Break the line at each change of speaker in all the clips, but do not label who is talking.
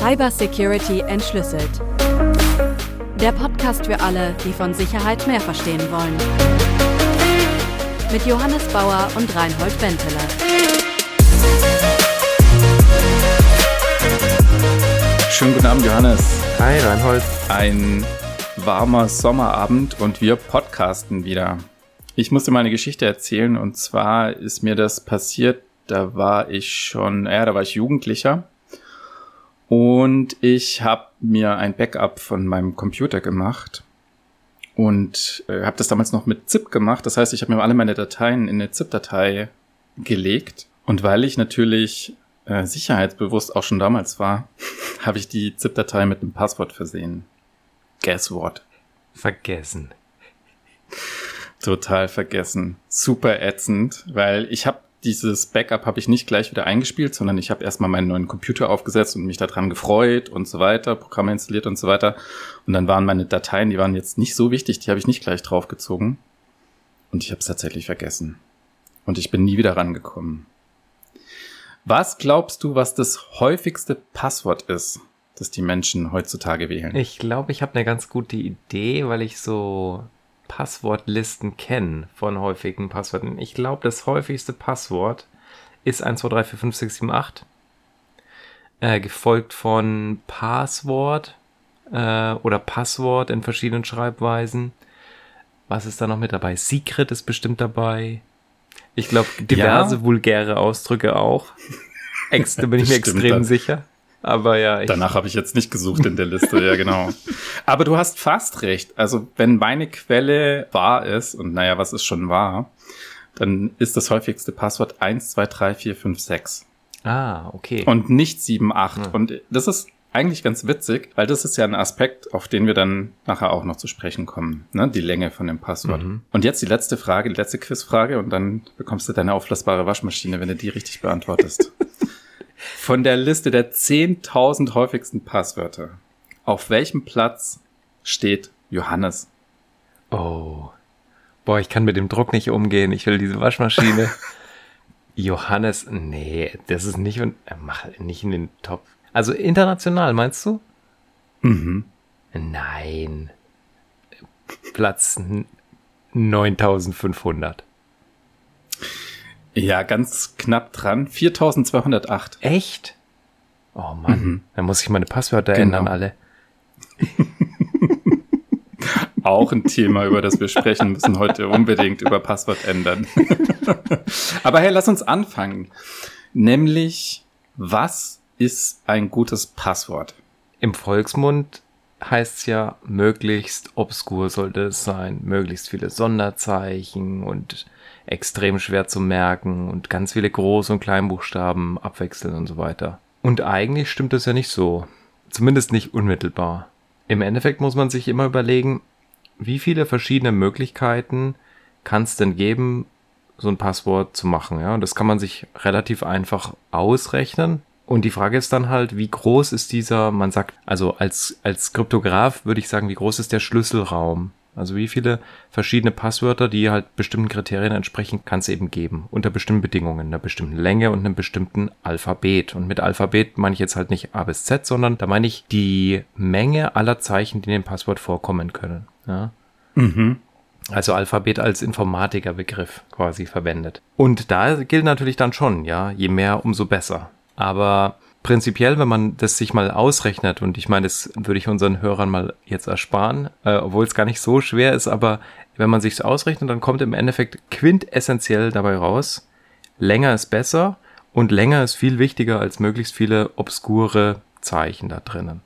Cybersecurity entschlüsselt. Der Podcast für alle, die von Sicherheit mehr verstehen wollen. Mit Johannes Bauer und Reinhold Benteler.
Schönen guten Abend, Johannes.
Hi, Reinhold.
Ein warmer Sommerabend und wir podcasten wieder. Ich musste mal eine Geschichte erzählen und zwar ist mir das passiert, da war ich schon, ja, da war ich Jugendlicher und ich habe mir ein Backup von meinem Computer gemacht und äh, habe das damals noch mit ZIP gemacht. Das heißt, ich habe mir alle meine Dateien in eine ZIP-Datei gelegt und weil ich natürlich äh, sicherheitsbewusst auch schon damals war, habe ich die ZIP-Datei mit einem Passwort versehen. Guess what?
Vergessen.
Total vergessen. Super ätzend, weil ich habe dieses Backup habe ich nicht gleich wieder eingespielt, sondern ich habe erstmal meinen neuen Computer aufgesetzt und mich daran gefreut und so weiter, Programme installiert und so weiter. Und dann waren meine Dateien, die waren jetzt nicht so wichtig, die habe ich nicht gleich draufgezogen. Und ich habe es tatsächlich vergessen. Und ich bin nie wieder rangekommen. Was glaubst du, was das häufigste Passwort ist, das die Menschen heutzutage wählen?
Ich glaube, ich habe eine ganz gute Idee, weil ich so Passwortlisten kenne von häufigen Passwörtern. Ich glaube, das häufigste Passwort ist 1, 2, 3, 4, 5, 6, 7, 8. Äh, gefolgt von Passwort äh, oder Passwort in verschiedenen Schreibweisen. Was ist da noch mit dabei? Secret ist bestimmt dabei. Ich glaube, diverse ja. vulgäre Ausdrücke auch. Ex, da bin ich mir extrem sicher. Aber ja.
Ich Danach habe ich jetzt nicht gesucht in der Liste, ja genau. Aber du hast fast recht. Also wenn meine Quelle wahr ist, und naja, was ist schon wahr, dann ist das häufigste Passwort 1, 2, 3, 4, 5, 6.
Ah, okay.
Und nicht 7, 8. Hm. Und das ist eigentlich ganz witzig, weil das ist ja ein Aspekt, auf den wir dann nachher auch noch zu sprechen kommen, ne? die Länge von dem Passwort. Mhm. Und jetzt die letzte Frage, die letzte Quizfrage und dann bekommst du deine auflassbare Waschmaschine, wenn du die richtig beantwortest. von der Liste der 10.000 häufigsten Passwörter, auf welchem Platz steht Johannes?
Oh. Boah, ich kann mit dem Druck nicht umgehen. Ich will diese Waschmaschine. Johannes, nee, das ist nicht, äh, mach nicht in den Top also international, meinst du?
Mhm.
Nein. Platz 9500.
Ja, ganz knapp dran. 4208.
Echt? Oh Mann, mhm. dann muss ich meine Passwörter genau. ändern alle.
Auch ein Thema, über das wir sprechen müssen heute unbedingt über Passwort ändern. Aber hey, lass uns anfangen. Nämlich, was ist ein gutes Passwort?
Im Volksmund heißt es ja, möglichst obskur sollte es sein, möglichst viele Sonderzeichen und extrem schwer zu merken und ganz viele Groß- und Kleinbuchstaben abwechseln und so weiter. Und eigentlich stimmt das ja nicht so. Zumindest nicht unmittelbar. Im Endeffekt muss man sich immer überlegen, wie viele verschiedene Möglichkeiten kann es denn geben, so ein Passwort zu machen. Ja, und das kann man sich relativ einfach ausrechnen. Und die Frage ist dann halt, wie groß ist dieser, man sagt, also als, als Kryptograph würde ich sagen, wie groß ist der Schlüsselraum? Also wie viele verschiedene Passwörter, die halt bestimmten Kriterien entsprechen, kann es eben geben. Unter bestimmten Bedingungen, einer bestimmten Länge und einem bestimmten Alphabet. Und mit Alphabet meine ich jetzt halt nicht A bis Z, sondern da meine ich die Menge aller Zeichen, die in dem Passwort vorkommen können. Ja?
Mhm.
Also Alphabet als Informatikerbegriff quasi verwendet. Und da gilt natürlich dann schon, ja, je mehr, umso besser. Aber prinzipiell, wenn man das sich mal ausrechnet, und ich meine, das würde ich unseren Hörern mal jetzt ersparen, äh, obwohl es gar nicht so schwer ist, aber wenn man sich ausrechnet, dann kommt im Endeffekt quintessentiell dabei raus, länger ist besser und länger ist viel wichtiger als möglichst viele obskure Zeichen da drinnen.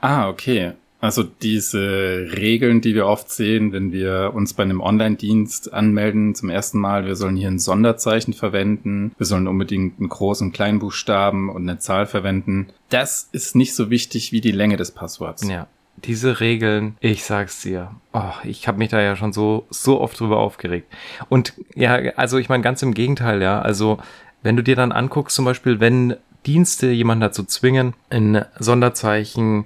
Ah, okay. Also diese Regeln, die wir oft sehen, wenn wir uns bei einem Online-Dienst anmelden zum ersten Mal, wir sollen hier ein Sonderzeichen verwenden, wir sollen unbedingt einen großen Kleinbuchstaben und eine Zahl verwenden. Das ist nicht so wichtig wie die Länge des Passworts.
Ja. Diese Regeln, ich sag's dir, oh, ich habe mich da ja schon so so oft drüber aufgeregt. Und ja, also ich meine ganz im Gegenteil, ja. Also wenn du dir dann anguckst, zum Beispiel, wenn Dienste jemanden dazu zwingen, ein Sonderzeichen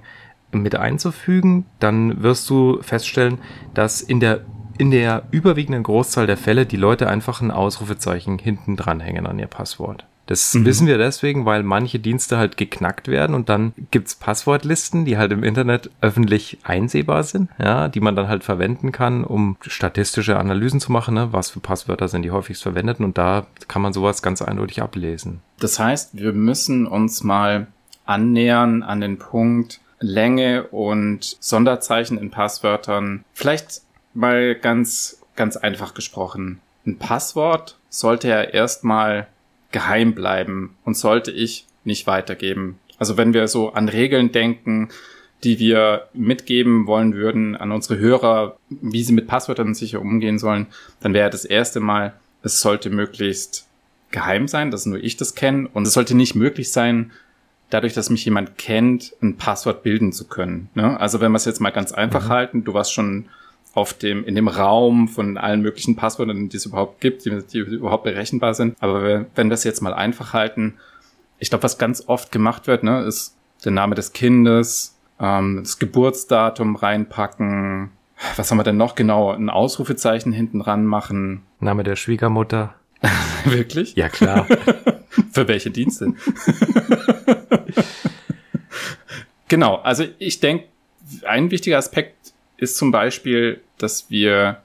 mit einzufügen, dann wirst du feststellen, dass in der in der überwiegenden Großzahl der Fälle die Leute einfach ein Ausrufezeichen hinten dranhängen an ihr Passwort. Das mhm. wissen wir deswegen, weil manche Dienste halt geknackt werden und dann gibt's Passwortlisten, die halt im Internet öffentlich einsehbar sind, ja, die man dann halt verwenden kann, um statistische Analysen zu machen, ne? was für Passwörter sind die häufigst verwendeten und da kann man sowas ganz eindeutig ablesen.
Das heißt, wir müssen uns mal annähern an den Punkt Länge und Sonderzeichen in Passwörtern. Vielleicht mal ganz, ganz einfach gesprochen. Ein Passwort sollte ja erstmal geheim bleiben und sollte ich nicht weitergeben. Also wenn wir so an Regeln denken, die wir mitgeben wollen würden an unsere Hörer, wie sie mit Passwörtern sicher umgehen sollen, dann wäre das erste Mal, es sollte möglichst geheim sein, dass nur ich das kenne und es sollte nicht möglich sein, dadurch, dass mich jemand kennt, ein Passwort bilden zu können. Ne? Also wenn wir es jetzt mal ganz einfach mhm. halten, du warst schon auf dem, in dem Raum von allen möglichen Passwörtern, die es überhaupt gibt, die, die überhaupt berechenbar sind. Aber wenn, wir es jetzt mal einfach halten, ich glaube, was ganz oft gemacht wird, ne, ist der Name des Kindes, ähm, das Geburtsdatum reinpacken. Was haben wir denn noch genau? Ein Ausrufezeichen hinten ran machen.
Name der Schwiegermutter.
Wirklich?
Ja, klar.
Für welche Dienste? genau, also ich denke, ein wichtiger Aspekt ist zum Beispiel, dass wir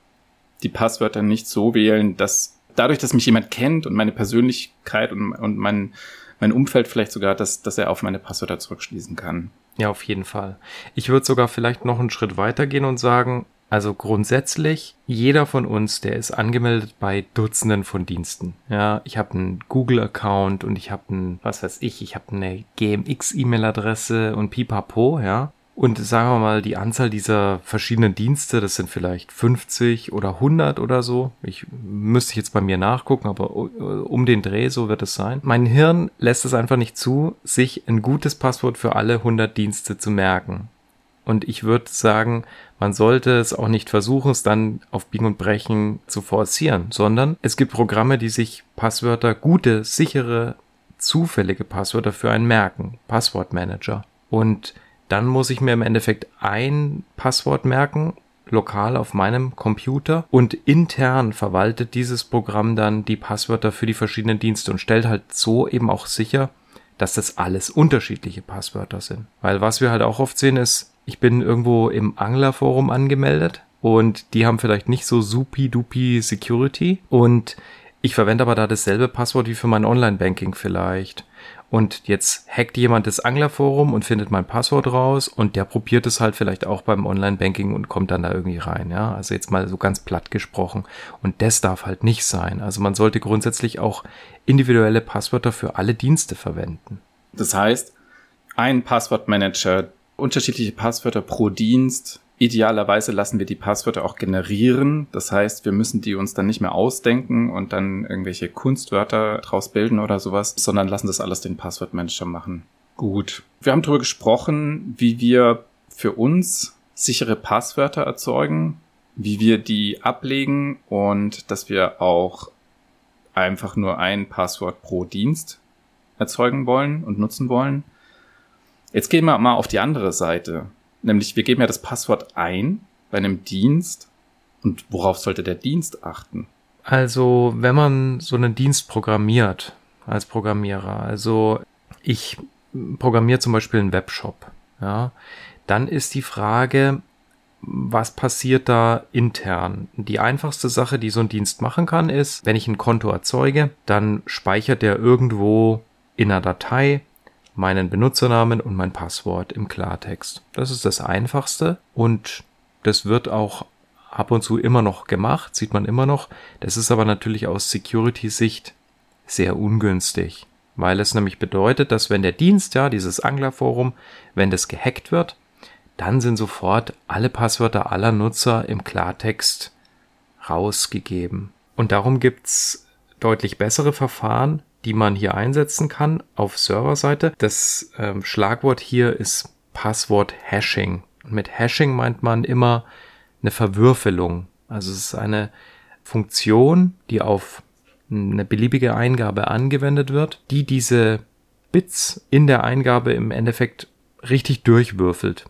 die Passwörter nicht so wählen, dass dadurch, dass mich jemand kennt und meine Persönlichkeit und, und mein, mein Umfeld vielleicht sogar, dass, dass er auf meine Passwörter zurückschließen kann.
Ja, auf jeden Fall. Ich würde sogar vielleicht noch einen Schritt weitergehen und sagen, also grundsätzlich, jeder von uns, der ist angemeldet bei Dutzenden von Diensten. Ja, ich habe einen Google-Account und ich habe einen, was weiß ich, ich habe eine GMX-E-Mail-Adresse und pipapo, ja. Und sagen wir mal, die Anzahl dieser verschiedenen Dienste, das sind vielleicht 50 oder 100 oder so. Ich müsste jetzt bei mir nachgucken, aber um den Dreh, so wird es sein. Mein Hirn lässt es einfach nicht zu, sich ein gutes Passwort für alle 100 Dienste zu merken. Und ich würde sagen, man sollte es auch nicht versuchen, es dann auf Biegen und Brechen zu forcieren, sondern es gibt Programme, die sich Passwörter, gute, sichere, zufällige Passwörter für einen merken. Passwortmanager. Und dann muss ich mir im Endeffekt ein Passwort merken, lokal auf meinem Computer und intern verwaltet dieses Programm dann die Passwörter für die verschiedenen Dienste und stellt halt so eben auch sicher, dass das alles unterschiedliche Passwörter sind. Weil was wir halt auch oft sehen ist, ich bin irgendwo im Anglerforum angemeldet und die haben vielleicht nicht so supi-dupi Security und ich verwende aber da dasselbe Passwort wie für mein Online-Banking vielleicht und jetzt hackt jemand das Anglerforum und findet mein Passwort raus und der probiert es halt vielleicht auch beim Online-Banking und kommt dann da irgendwie rein, ja. Also jetzt mal so ganz platt gesprochen. Und das darf halt nicht sein. Also man sollte grundsätzlich auch individuelle Passwörter für alle Dienste verwenden.
Das heißt, ein Passwortmanager, unterschiedliche Passwörter pro Dienst, Idealerweise lassen wir die Passwörter auch generieren. Das heißt, wir müssen die uns dann nicht mehr ausdenken und dann irgendwelche Kunstwörter draus bilden oder sowas, sondern lassen das alles den Passwortmanager machen. Gut. Wir haben darüber gesprochen, wie wir für uns sichere Passwörter erzeugen, wie wir die ablegen und dass wir auch einfach nur ein Passwort pro Dienst erzeugen wollen und nutzen wollen. Jetzt gehen wir mal auf die andere Seite. Nämlich, wir geben ja das Passwort ein bei einem Dienst. Und worauf sollte der Dienst achten?
Also, wenn man so einen Dienst programmiert als Programmierer, also ich programmiere zum Beispiel einen Webshop, ja, dann ist die Frage, was passiert da intern? Die einfachste Sache, die so ein Dienst machen kann, ist, wenn ich ein Konto erzeuge, dann speichert er irgendwo in einer Datei meinen Benutzernamen und mein Passwort im Klartext. Das ist das Einfachste und das wird auch ab und zu immer noch gemacht, sieht man immer noch. Das ist aber natürlich aus Security-Sicht sehr ungünstig, weil es nämlich bedeutet, dass wenn der Dienst, ja, dieses Anglerforum, wenn das gehackt wird, dann sind sofort alle Passwörter aller Nutzer im Klartext rausgegeben. Und darum gibt's deutlich bessere Verfahren, die man hier einsetzen kann auf Serverseite. Das ähm, Schlagwort hier ist Passwort Hashing. mit Hashing meint man immer eine Verwürfelung. Also es ist eine Funktion, die auf eine beliebige Eingabe angewendet wird, die diese Bits in der Eingabe im Endeffekt richtig durchwürfelt.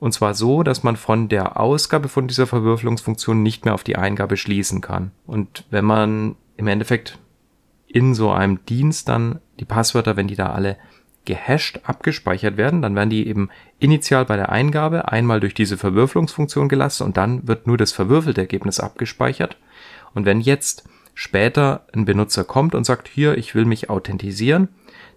Und zwar so, dass man von der Ausgabe von dieser Verwürfelungsfunktion nicht mehr auf die Eingabe schließen kann. Und wenn man im Endeffekt in so einem Dienst dann die Passwörter, wenn die da alle gehasht abgespeichert werden, dann werden die eben initial bei der Eingabe einmal durch diese Verwürfelungsfunktion gelassen und dann wird nur das verwürfelte Ergebnis abgespeichert. Und wenn jetzt später ein Benutzer kommt und sagt, hier, ich will mich authentisieren,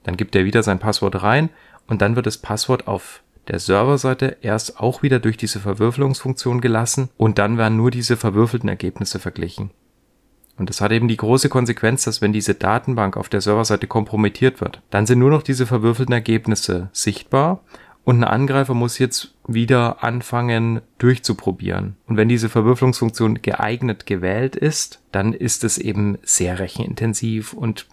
dann gibt er wieder sein Passwort rein und dann wird das Passwort auf der Serverseite erst auch wieder durch diese Verwürfelungsfunktion gelassen und dann werden nur diese verwürfelten Ergebnisse verglichen. Und das hat eben die große Konsequenz, dass wenn diese Datenbank auf der Serverseite kompromittiert wird, dann sind nur noch diese verwürfelten Ergebnisse sichtbar und ein Angreifer muss jetzt wieder anfangen durchzuprobieren. Und wenn diese Verwürfelungsfunktion geeignet gewählt ist, dann ist es eben sehr rechenintensiv und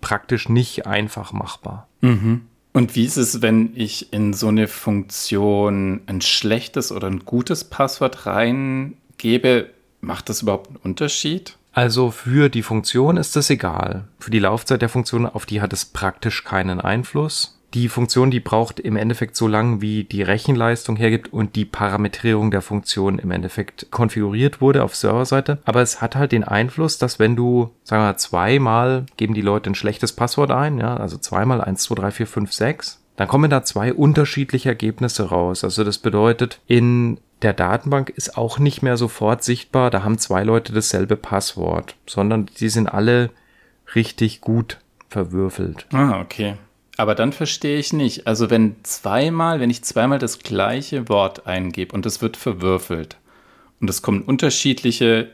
praktisch nicht einfach machbar.
Mhm. Und wie ist es, wenn ich in so eine Funktion ein schlechtes oder ein gutes Passwort reingebe? Macht das überhaupt einen Unterschied?
Also für die Funktion ist das egal. Für die Laufzeit der Funktion, auf die hat es praktisch keinen Einfluss. Die Funktion, die braucht im Endeffekt so lang, wie die Rechenleistung hergibt und die Parametrierung der Funktion im Endeffekt konfiguriert wurde auf Serverseite. Aber es hat halt den Einfluss, dass wenn du, sagen wir mal, zweimal geben die Leute ein schlechtes Passwort ein, ja, also zweimal 1, 2, 3, 4, 5, 6, dann kommen da zwei unterschiedliche Ergebnisse raus. Also das bedeutet, in der Datenbank ist auch nicht mehr sofort sichtbar, da haben zwei Leute dasselbe Passwort, sondern die sind alle richtig gut verwürfelt.
Ah, okay. Aber dann verstehe ich nicht. Also wenn zweimal, wenn ich zweimal das gleiche Wort eingebe und es wird verwürfelt und es kommen unterschiedliche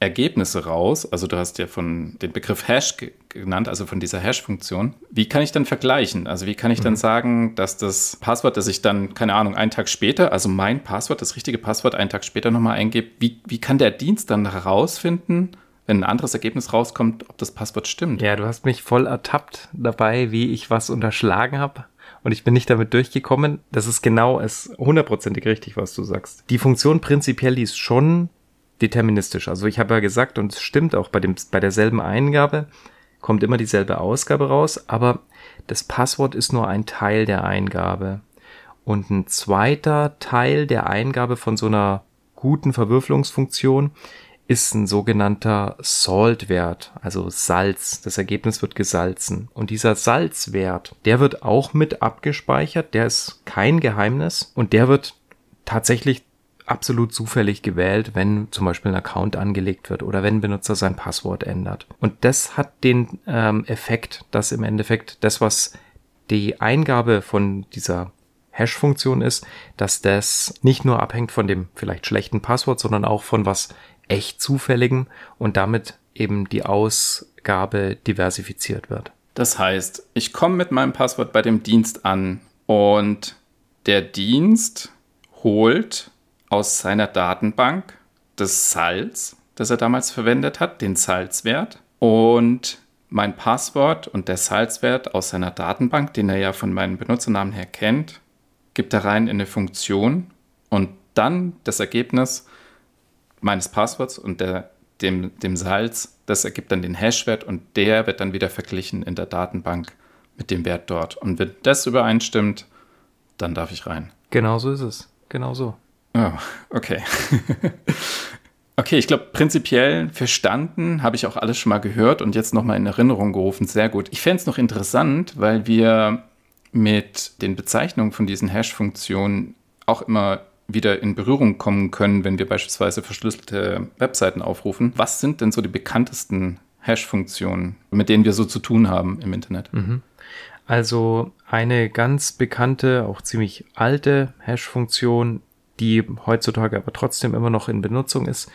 Ergebnisse raus, also du hast ja von den Begriff Hash genannt, also von dieser Hash-Funktion. Wie kann ich dann vergleichen? Also wie kann ich dann mhm. sagen, dass das Passwort, das ich dann, keine Ahnung, einen Tag später, also mein Passwort, das richtige Passwort einen Tag später nochmal eingebe, wie, wie kann der Dienst dann herausfinden, wenn ein anderes Ergebnis rauskommt, ob das Passwort stimmt?
Ja, du hast mich voll ertappt dabei, wie ich was unterschlagen habe und ich bin nicht damit durchgekommen. Das ist genau es hundertprozentig richtig, was du sagst. Die Funktion prinzipiell, ist schon deterministisch. Also ich habe ja gesagt, und es stimmt auch bei, dem, bei derselben Eingabe, kommt immer dieselbe Ausgabe raus, aber das Passwort ist nur ein Teil der Eingabe. Und ein zweiter Teil der Eingabe von so einer guten Verwürfelungsfunktion ist ein sogenannter Salt-Wert, also Salz. Das Ergebnis wird gesalzen. Und dieser Salzwert, der wird auch mit abgespeichert, der ist kein Geheimnis und der wird tatsächlich absolut zufällig gewählt, wenn zum Beispiel ein Account angelegt wird oder wenn ein Benutzer sein Passwort ändert. Und das hat den ähm, Effekt, dass im Endeffekt das, was die Eingabe von dieser Hash-Funktion ist, dass das nicht nur abhängt von dem vielleicht schlechten Passwort, sondern auch von was echt zufälligen und damit eben die Ausgabe diversifiziert wird.
Das heißt, ich komme mit meinem Passwort bei dem Dienst an und der Dienst holt aus seiner Datenbank das Salz, das er damals verwendet hat, den Salzwert und mein Passwort und der Salzwert aus seiner Datenbank, den er ja von meinem Benutzernamen her kennt, gibt er rein in eine Funktion und dann das Ergebnis meines Passworts und der, dem, dem Salz, das ergibt dann den Hashwert und der wird dann wieder verglichen in der Datenbank mit dem Wert dort. Und wenn das übereinstimmt, dann darf ich rein.
Genau so ist es. Genau so.
Oh, okay. okay, ich glaube, prinzipiell verstanden habe ich auch alles schon mal gehört und jetzt nochmal in Erinnerung gerufen. Sehr gut. Ich fände es noch interessant, weil wir mit den Bezeichnungen von diesen Hash-Funktionen auch immer wieder in Berührung kommen können, wenn wir beispielsweise verschlüsselte Webseiten aufrufen. Was sind denn so die bekanntesten Hash-Funktionen, mit denen wir so zu tun haben im Internet?
Mhm. Also eine ganz bekannte, auch ziemlich alte Hash-Funktion die heutzutage aber trotzdem immer noch in Benutzung ist,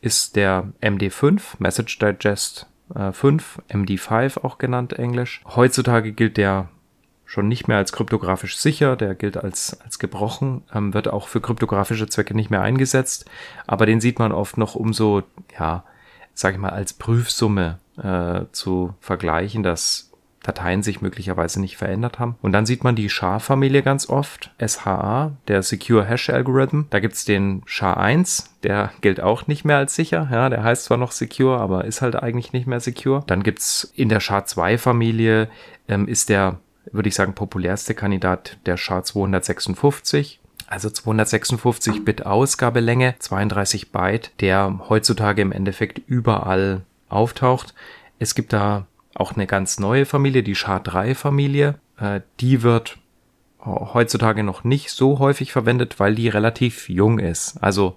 ist der MD5, Message Digest äh, 5, MD5 auch genannt englisch. Heutzutage gilt der schon nicht mehr als kryptografisch sicher, der gilt als, als gebrochen, ähm, wird auch für kryptografische Zwecke nicht mehr eingesetzt, aber den sieht man oft noch umso, ja, sag ich mal, als Prüfsumme äh, zu vergleichen, dass Dateien sich möglicherweise nicht verändert haben. Und dann sieht man die SHA-Familie ganz oft, SHA, der Secure Hash Algorithm. Da gibt's den SHA-1, der gilt auch nicht mehr als sicher. Ja, der heißt zwar noch Secure, aber ist halt eigentlich nicht mehr Secure. Dann gibt's in der SHA-2-Familie ähm, ist der, würde ich sagen, populärste Kandidat der SHA-256 also 256 Bit Ausgabelänge, 32 Byte, der heutzutage im Endeffekt überall auftaucht. Es gibt da auch eine ganz neue Familie, die SHA-3-Familie. Äh, die wird heutzutage noch nicht so häufig verwendet, weil die relativ jung ist. Also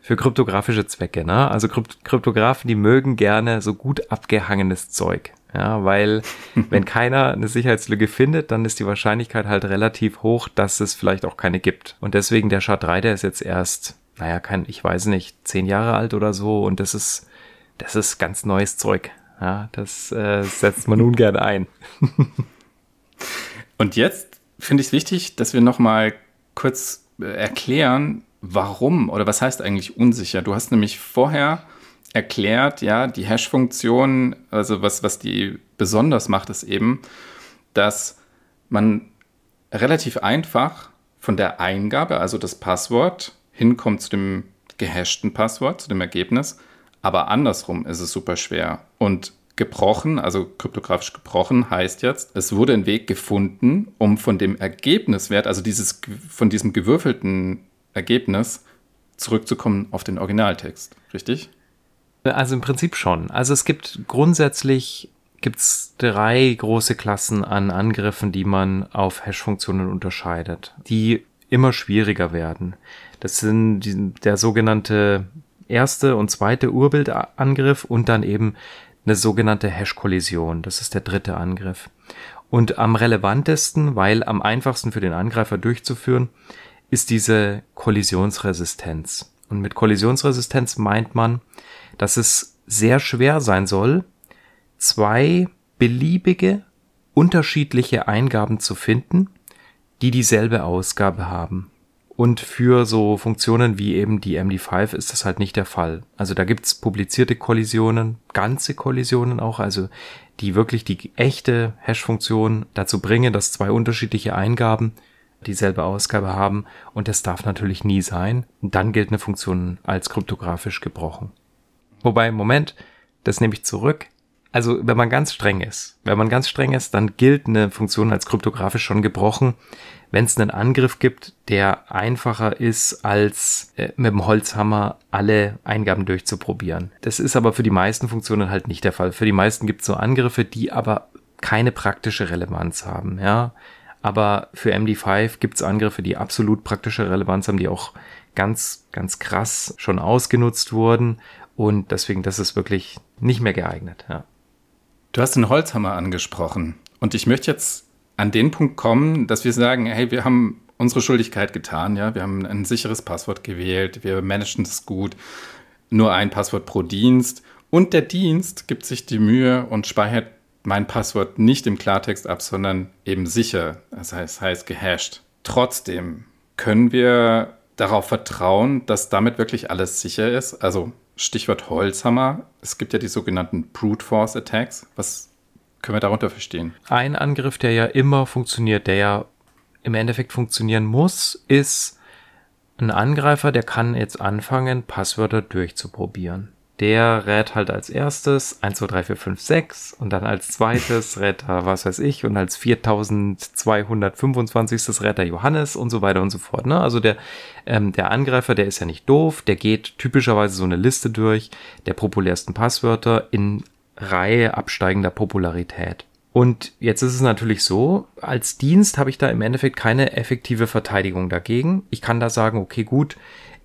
für kryptografische Zwecke, ne? Also Krypt Kryptografen, die mögen gerne so gut abgehangenes Zeug. Ja, weil wenn keiner eine Sicherheitslücke findet, dann ist die Wahrscheinlichkeit halt relativ hoch, dass es vielleicht auch keine gibt. Und deswegen der SHA-3, der ist jetzt erst, naja, kein, ich weiß nicht, zehn Jahre alt oder so und das ist, das ist ganz neues Zeug. Ja, das äh, setzt man nun gern ein.
und jetzt finde ich es wichtig, dass wir nochmal kurz äh, erklären, warum oder was heißt eigentlich unsicher? Du hast nämlich vorher erklärt, ja, die Hash-Funktion, also was, was die besonders macht, ist eben, dass man relativ einfach von der Eingabe, also das Passwort, hinkommt zu dem gehashten Passwort, zu dem Ergebnis. Aber andersrum ist es super schwer. Und gebrochen, also kryptografisch gebrochen, heißt jetzt, es wurde ein Weg gefunden, um von dem Ergebniswert, also dieses, von diesem gewürfelten Ergebnis, zurückzukommen auf den Originaltext. Richtig?
Also im Prinzip schon. Also es gibt grundsätzlich gibt's drei große Klassen an Angriffen, die man auf Hash-Funktionen unterscheidet, die immer schwieriger werden. Das sind die, der sogenannte erste und zweite Urbildangriff und dann eben eine sogenannte Hash-Kollision. Das ist der dritte Angriff. Und am relevantesten, weil am einfachsten für den Angreifer durchzuführen, ist diese Kollisionsresistenz. Und mit Kollisionsresistenz meint man, dass es sehr schwer sein soll, zwei beliebige unterschiedliche Eingaben zu finden, die dieselbe Ausgabe haben. Und für so Funktionen wie eben die MD5 ist das halt nicht der Fall. Also da gibt's publizierte Kollisionen, ganze Kollisionen auch, also die wirklich die echte Hash-Funktion dazu bringen, dass zwei unterschiedliche Eingaben dieselbe Ausgabe haben und das darf natürlich nie sein. Dann gilt eine Funktion als kryptografisch gebrochen. Wobei, Moment, das nehme ich zurück. Also, wenn man ganz streng ist, wenn man ganz streng ist, dann gilt eine Funktion als kryptografisch schon gebrochen, wenn es einen Angriff gibt, der einfacher ist, als äh, mit dem Holzhammer alle Eingaben durchzuprobieren. Das ist aber für die meisten Funktionen halt nicht der Fall. Für die meisten gibt es so Angriffe, die aber keine praktische Relevanz haben, ja. Aber für MD5 gibt es Angriffe, die absolut praktische Relevanz haben, die auch ganz, ganz krass schon ausgenutzt wurden und deswegen, das ist wirklich nicht mehr geeignet. Ja.
Du hast den Holzhammer angesprochen. Und ich möchte jetzt an den Punkt kommen, dass wir sagen, hey, wir haben unsere Schuldigkeit getan, ja, wir haben ein sicheres Passwort gewählt, wir managen das gut, nur ein Passwort pro Dienst und der Dienst gibt sich die Mühe und speichert mein Passwort nicht im Klartext ab, sondern eben sicher, das heißt, heißt gehasht. Trotzdem können wir darauf vertrauen, dass damit wirklich alles sicher ist. Also Stichwort Holzhammer. Es gibt ja die sogenannten Brute Force Attacks. Was können wir darunter verstehen?
Ein Angriff, der ja immer funktioniert, der ja im Endeffekt funktionieren muss, ist ein Angreifer, der kann jetzt anfangen, Passwörter durchzuprobieren der rät halt als erstes 1, 2, 3, 4, 5, 6 und dann als zweites rät er, was weiß ich, und als 4225. rät er Johannes und so weiter und so fort. Ne? Also der, ähm, der Angreifer, der ist ja nicht doof, der geht typischerweise so eine Liste durch der populärsten Passwörter in Reihe absteigender Popularität. Und jetzt ist es natürlich so, als Dienst habe ich da im Endeffekt keine effektive Verteidigung dagegen. Ich kann da sagen, okay, gut,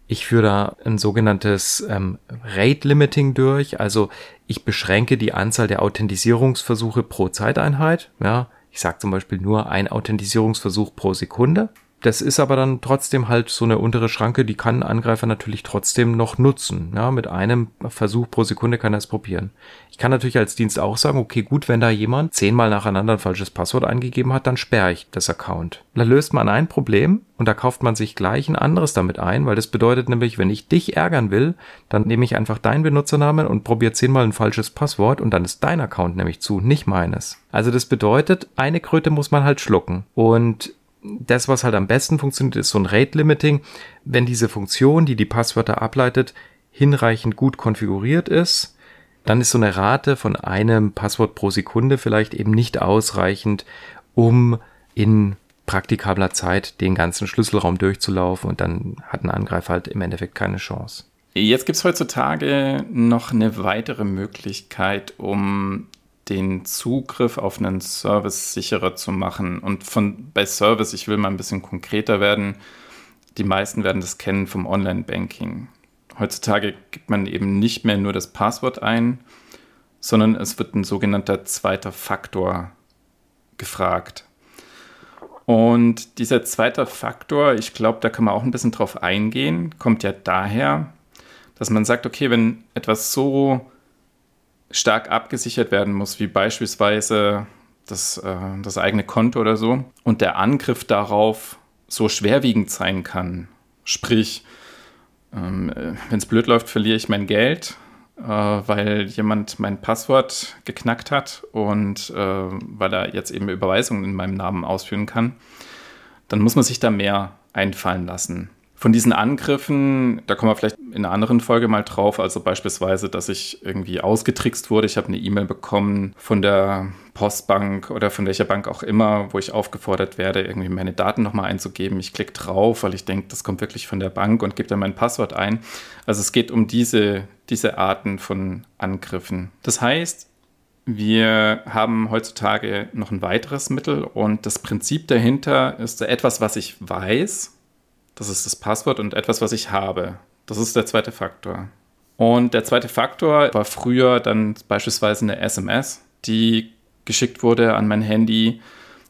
ich führe da ein sogenanntes ähm, Rate Limiting durch, also ich beschränke die Anzahl der Authentisierungsversuche pro Zeiteinheit. Ja, ich sage zum Beispiel nur ein Authentisierungsversuch pro Sekunde. Das ist aber dann trotzdem halt so eine untere Schranke, die kann Angreifer natürlich trotzdem noch nutzen. Ja, mit einem Versuch pro Sekunde kann er es probieren. Ich kann natürlich als Dienst auch sagen, okay, gut, wenn da jemand zehnmal nacheinander ein falsches Passwort eingegeben hat, dann sperre ich das Account. Da löst man ein Problem und da kauft man sich gleich ein anderes damit ein, weil das bedeutet nämlich, wenn ich dich ärgern will, dann nehme ich einfach deinen Benutzernamen und probiere zehnmal ein falsches Passwort und dann ist dein Account nämlich zu, nicht meines. Also das bedeutet, eine Kröte muss man halt schlucken. Und das, was halt am besten funktioniert, ist so ein Rate Limiting. Wenn diese Funktion, die die Passwörter ableitet, hinreichend gut konfiguriert ist, dann ist so eine Rate von einem Passwort pro Sekunde vielleicht eben nicht ausreichend, um in praktikabler Zeit den ganzen Schlüsselraum durchzulaufen und dann hat ein Angreifer halt im Endeffekt keine Chance.
Jetzt gibt es heutzutage noch eine weitere Möglichkeit, um den Zugriff auf einen Service sicherer zu machen. Und von bei Service, ich will mal ein bisschen konkreter werden. Die meisten werden das kennen vom Online-Banking. Heutzutage gibt man eben nicht mehr nur das Passwort ein, sondern es wird ein sogenannter zweiter Faktor gefragt. Und dieser zweite Faktor, ich glaube, da kann man auch ein bisschen drauf eingehen, kommt ja daher, dass man sagt, okay, wenn etwas so stark abgesichert werden muss, wie beispielsweise das, äh, das eigene Konto oder so, und der Angriff darauf so schwerwiegend sein kann, sprich, ähm, äh, wenn es blöd läuft, verliere ich mein Geld, äh, weil jemand mein Passwort geknackt hat und äh, weil er jetzt eben Überweisungen in meinem Namen ausführen kann, dann muss man sich da mehr einfallen lassen. Von diesen Angriffen, da kommen wir vielleicht in einer anderen Folge mal drauf, also beispielsweise, dass ich irgendwie ausgetrickst wurde. Ich habe eine E-Mail bekommen von der Postbank oder von welcher Bank auch immer, wo ich aufgefordert werde, irgendwie meine Daten nochmal einzugeben. Ich klicke drauf, weil ich denke, das kommt wirklich von der Bank und gebe dann mein Passwort ein. Also es geht um diese, diese Arten von Angriffen. Das heißt, wir haben heutzutage noch ein weiteres Mittel und das Prinzip dahinter ist etwas, was ich weiß, das ist das Passwort und etwas, was ich habe. Das ist der zweite Faktor. Und der zweite Faktor war früher dann beispielsweise eine SMS, die geschickt wurde an mein Handy.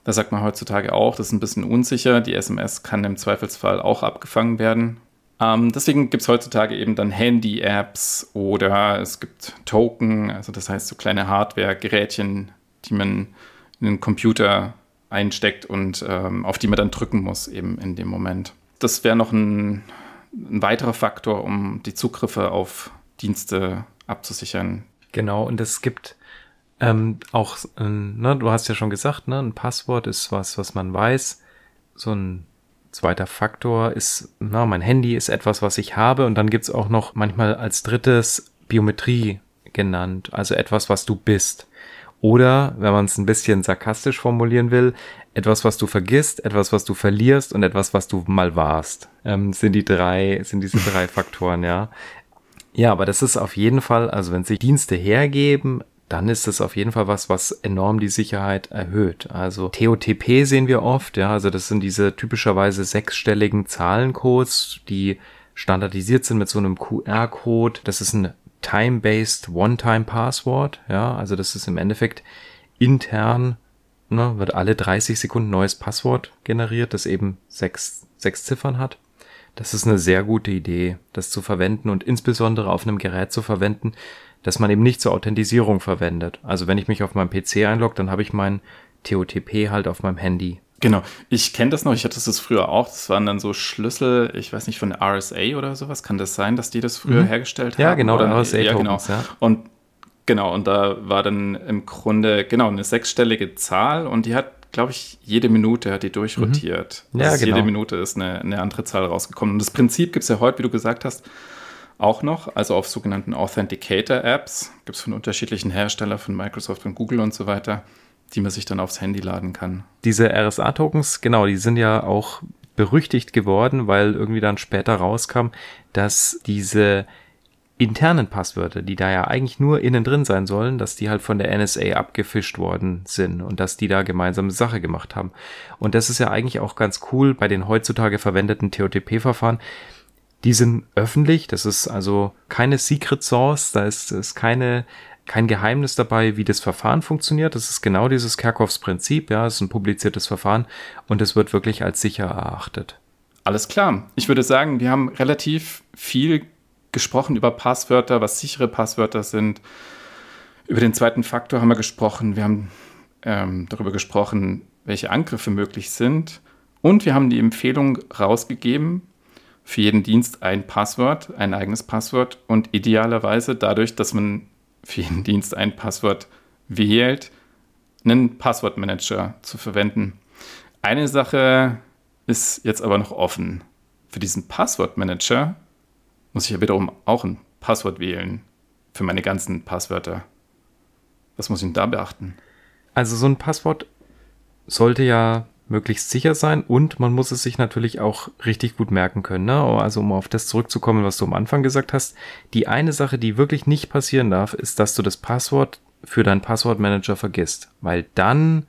Da sagt man heutzutage auch, das ist ein bisschen unsicher. Die SMS kann im Zweifelsfall auch abgefangen werden. Ähm, deswegen gibt es heutzutage eben dann Handy-Apps oder es gibt Token, also das heißt so kleine Hardware-Gerätchen, die man in den Computer einsteckt und ähm, auf die man dann drücken muss eben in dem Moment das wäre noch ein, ein weiterer Faktor, um die Zugriffe auf Dienste abzusichern.
Genau, und es gibt ähm, auch, äh, ne, du hast ja schon gesagt, ne, ein Passwort ist was, was man weiß. So ein zweiter Faktor ist, na, mein Handy ist etwas, was ich habe. Und dann gibt's auch noch manchmal als drittes Biometrie genannt, also etwas, was du bist. Oder, wenn man es ein bisschen sarkastisch formulieren will, etwas, was du vergisst, etwas, was du verlierst und etwas, was du mal warst. Ähm, sind die drei, sind diese drei Faktoren, ja. Ja, aber das ist auf jeden Fall, also wenn sich Dienste hergeben, dann ist das auf jeden Fall was, was enorm die Sicherheit erhöht. Also TOTP sehen wir oft, ja, also das sind diese typischerweise sechsstelligen Zahlencodes, die standardisiert sind mit so einem QR-Code. Das ist ein Time-Based One-Time-Password, ja, also das ist im Endeffekt intern ne, wird alle 30 Sekunden neues Passwort generiert, das eben sechs, sechs Ziffern hat. Das ist eine sehr gute Idee, das zu verwenden und insbesondere auf einem Gerät zu verwenden, das man eben nicht zur Authentisierung verwendet. Also wenn ich mich auf meinem PC einlogge, dann habe ich mein TOTP halt auf meinem Handy.
Genau, ich kenne das noch, ich hatte das früher auch. Das waren dann so Schlüssel, ich weiß nicht, von der RSA oder sowas. Kann das sein, dass die das früher mhm. hergestellt
ja,
haben?
Genau,
ja,
genau, RSA
ja, genau. Ja. Und Genau, und da war dann im Grunde, genau, eine sechsstellige Zahl und die hat, glaube ich, jede Minute hat die durchrotiert.
Mhm. Ja,
also
genau.
Jede Minute ist eine, eine andere Zahl rausgekommen. Und das Prinzip gibt es ja heute, wie du gesagt hast, auch noch, also auf sogenannten Authenticator-Apps, gibt es von unterschiedlichen Herstellern, von Microsoft und Google und so weiter, die man sich dann aufs Handy laden kann.
Diese RSA-Tokens, genau, die sind ja auch berüchtigt geworden, weil irgendwie dann später rauskam, dass diese internen Passwörter, die da ja eigentlich nur innen drin sein sollen, dass die halt von der NSA abgefischt worden sind und dass die da gemeinsame Sache gemacht haben. Und das ist ja eigentlich auch ganz cool bei den heutzutage verwendeten TOTP-Verfahren. Die sind öffentlich, das ist also keine Secret Source, da ist, ist keine, kein Geheimnis dabei, wie das Verfahren funktioniert. Das ist genau dieses Kerkhoffs Prinzip, ja, es ist ein publiziertes Verfahren und es wird wirklich als sicher erachtet.
Alles klar. Ich würde sagen, wir haben relativ viel gesprochen über Passwörter, was sichere Passwörter sind. Über den zweiten Faktor haben wir gesprochen. Wir haben ähm, darüber gesprochen, welche Angriffe möglich sind. Und wir haben die Empfehlung rausgegeben, für jeden Dienst ein Passwort, ein eigenes Passwort und idealerweise dadurch, dass man für jeden Dienst ein Passwort wählt, einen Passwortmanager zu verwenden. Eine Sache ist jetzt aber noch offen. Für diesen Passwortmanager muss ich ja wiederum auch ein Passwort wählen für meine ganzen Passwörter. Was muss ich denn da beachten?
Also so ein Passwort sollte ja möglichst sicher sein und man muss es sich natürlich auch richtig gut merken können. Ne? Also um auf das zurückzukommen, was du am Anfang gesagt hast, die eine Sache, die wirklich nicht passieren darf, ist, dass du das Passwort für deinen Passwortmanager vergisst, weil dann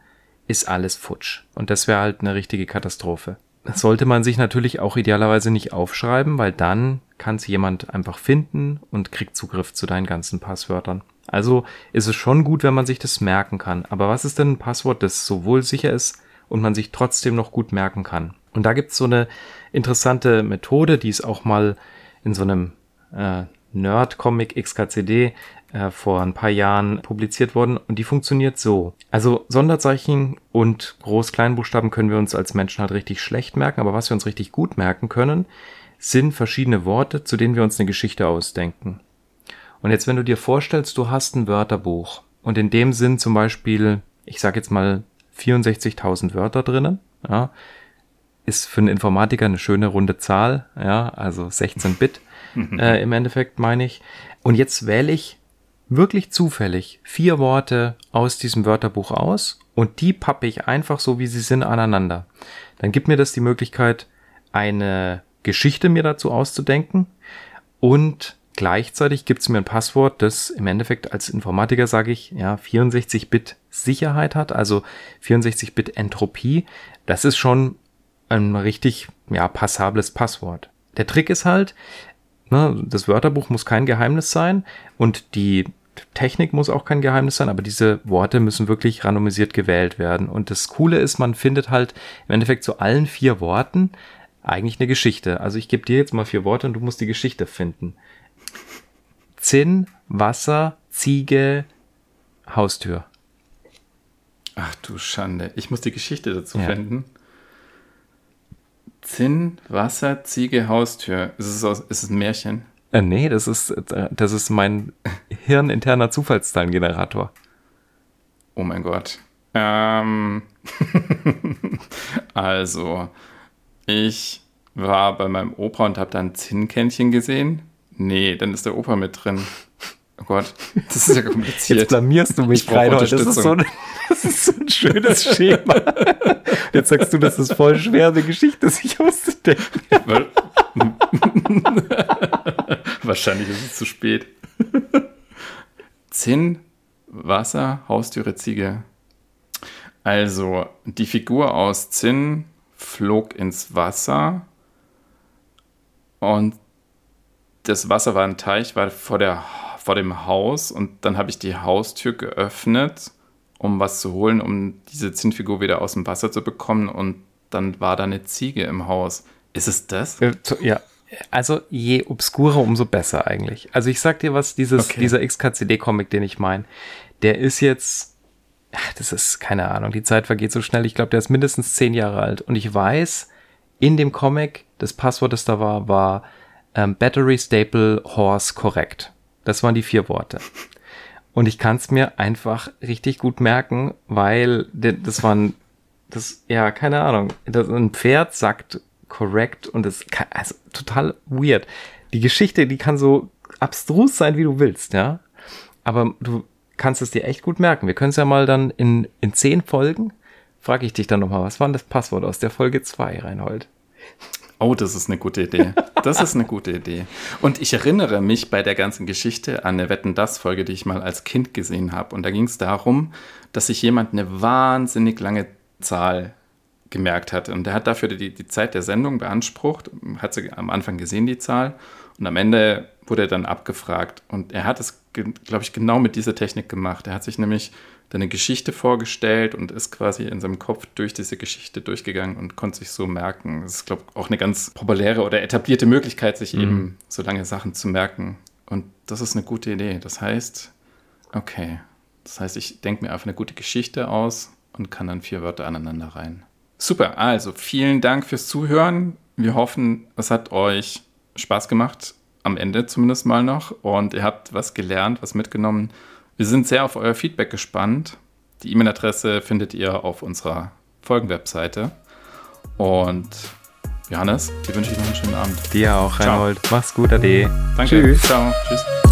ist alles futsch. Und das wäre halt eine richtige Katastrophe. Das sollte man sich natürlich auch idealerweise nicht aufschreiben, weil dann kann es jemand einfach finden und kriegt Zugriff zu deinen ganzen Passwörtern. Also ist es schon gut, wenn man sich das merken kann. Aber was ist denn ein Passwort, das sowohl sicher ist und man sich trotzdem noch gut merken kann? Und da gibt es so eine interessante Methode, die ist auch mal in so einem äh, Nerd-Comic XKCD äh, vor ein paar Jahren publiziert worden und die funktioniert so. Also Sonderzeichen und Groß-Kleinbuchstaben können wir uns als Menschen halt richtig schlecht merken, aber was wir uns richtig gut merken können, sind verschiedene Worte, zu denen wir uns eine Geschichte ausdenken. Und jetzt, wenn du dir vorstellst, du hast ein Wörterbuch und in dem sind zum Beispiel, ich sag jetzt mal 64.000 Wörter drinnen, ja, ist für einen Informatiker eine schöne runde Zahl, ja, also 16 Bit äh, im Endeffekt meine ich. Und jetzt wähle ich wirklich zufällig vier Worte aus diesem Wörterbuch aus und die pappe ich einfach so, wie sie sind, aneinander. Dann gibt mir das die Möglichkeit, eine Geschichte mir dazu auszudenken und gleichzeitig gibt es mir ein Passwort, das im Endeffekt als Informatiker sage ich, ja, 64-Bit Sicherheit hat, also 64-Bit Entropie. Das ist schon ein richtig, ja, passables Passwort. Der Trick ist halt, ne, das Wörterbuch muss kein Geheimnis sein und die Technik muss auch kein Geheimnis sein, aber diese Worte müssen wirklich randomisiert gewählt werden. Und das Coole ist, man findet halt im Endeffekt zu allen vier Worten eigentlich eine Geschichte. Also ich gebe dir jetzt mal vier Worte und du musst die Geschichte finden. Zinn, Wasser, Ziege, Haustür.
Ach du Schande. Ich muss die Geschichte dazu ja. finden. Zinn, Wasser, Ziege, Haustür. Ist es, aus, ist es ein Märchen?
Äh, nee, das ist, das ist mein hirninterner Zufallszahlengenerator.
Oh mein Gott. Ähm also, ich war bei meinem Opa und habe dann Zinnkännchen gesehen. Nee, dann ist der Opa mit drin. Oh Gott, das ist ja kompliziert.
Jetzt blamierst du mich gerade. Das, ist so ein, das ist so ein schönes Schema. Jetzt sagst du, das ist voll schwer, eine Geschichte sich auszudenken.
Wahrscheinlich ist es zu spät. Zinn, Wasser, Haustüre, Ziege. Also, die Figur aus Zinn flog ins Wasser und das Wasser war ein Teich, war vor, der, vor dem Haus und dann habe ich die Haustür geöffnet, um was zu holen, um diese Zinnfigur wieder aus dem Wasser zu bekommen und dann war da eine Ziege im Haus. Ist es das?
Ja, also je obskurer, umso besser eigentlich. Also ich sag dir was, dieses, okay. dieser XKCD-Comic, den ich meine, der ist jetzt, ach, das ist keine Ahnung, die Zeit vergeht so schnell. Ich glaube, der ist mindestens zehn Jahre alt. Und ich weiß, in dem Comic, das Passwort, das da war, war ähm, Battery Staple Horse Correct. Das waren die vier Worte. Und ich kann es mir einfach richtig gut merken, weil das waren, das, ja, keine Ahnung, das, ein Pferd sagt correct und es kann, also total weird. Die Geschichte, die kann so abstrus sein, wie du willst, ja. Aber du kannst es dir echt gut merken. Wir können es ja mal dann in, in zehn Folgen, frage ich dich dann nochmal, was war denn das Passwort aus der Folge 2, Reinhold?
Oh, das ist eine gute Idee. Das ist eine gute Idee. Und ich erinnere mich bei der ganzen Geschichte an eine Wetten das Folge, die ich mal als Kind gesehen habe. Und da ging es darum, dass sich jemand eine wahnsinnig lange Zahl gemerkt hat. Und der hat dafür die, die Zeit der Sendung beansprucht, hat sie am Anfang gesehen, die Zahl. Und am Ende wurde er dann abgefragt. Und er hat es, glaube ich, genau mit dieser Technik gemacht. Er hat sich nämlich eine Geschichte vorgestellt und ist quasi in seinem Kopf durch diese Geschichte durchgegangen und konnte sich so merken. Das ist, glaube ich, auch eine ganz populäre oder etablierte Möglichkeit, sich mhm. eben so lange Sachen zu merken. Und das ist eine gute Idee. Das heißt, okay, das heißt, ich denke mir einfach eine gute Geschichte aus und kann dann vier Wörter aneinander rein. Super, also vielen Dank fürs Zuhören. Wir hoffen, es hat euch Spaß gemacht, am Ende zumindest mal noch. Und ihr habt was gelernt, was mitgenommen. Wir sind sehr auf euer Feedback gespannt. Die E-Mail-Adresse findet ihr auf unserer Folgenwebseite. Und Johannes, dir wünsche ich noch einen schönen Abend.
Dir auch, Reinhold. Mach's gut, Ade.
Danke. Tschüss. Ciao. Tschüss.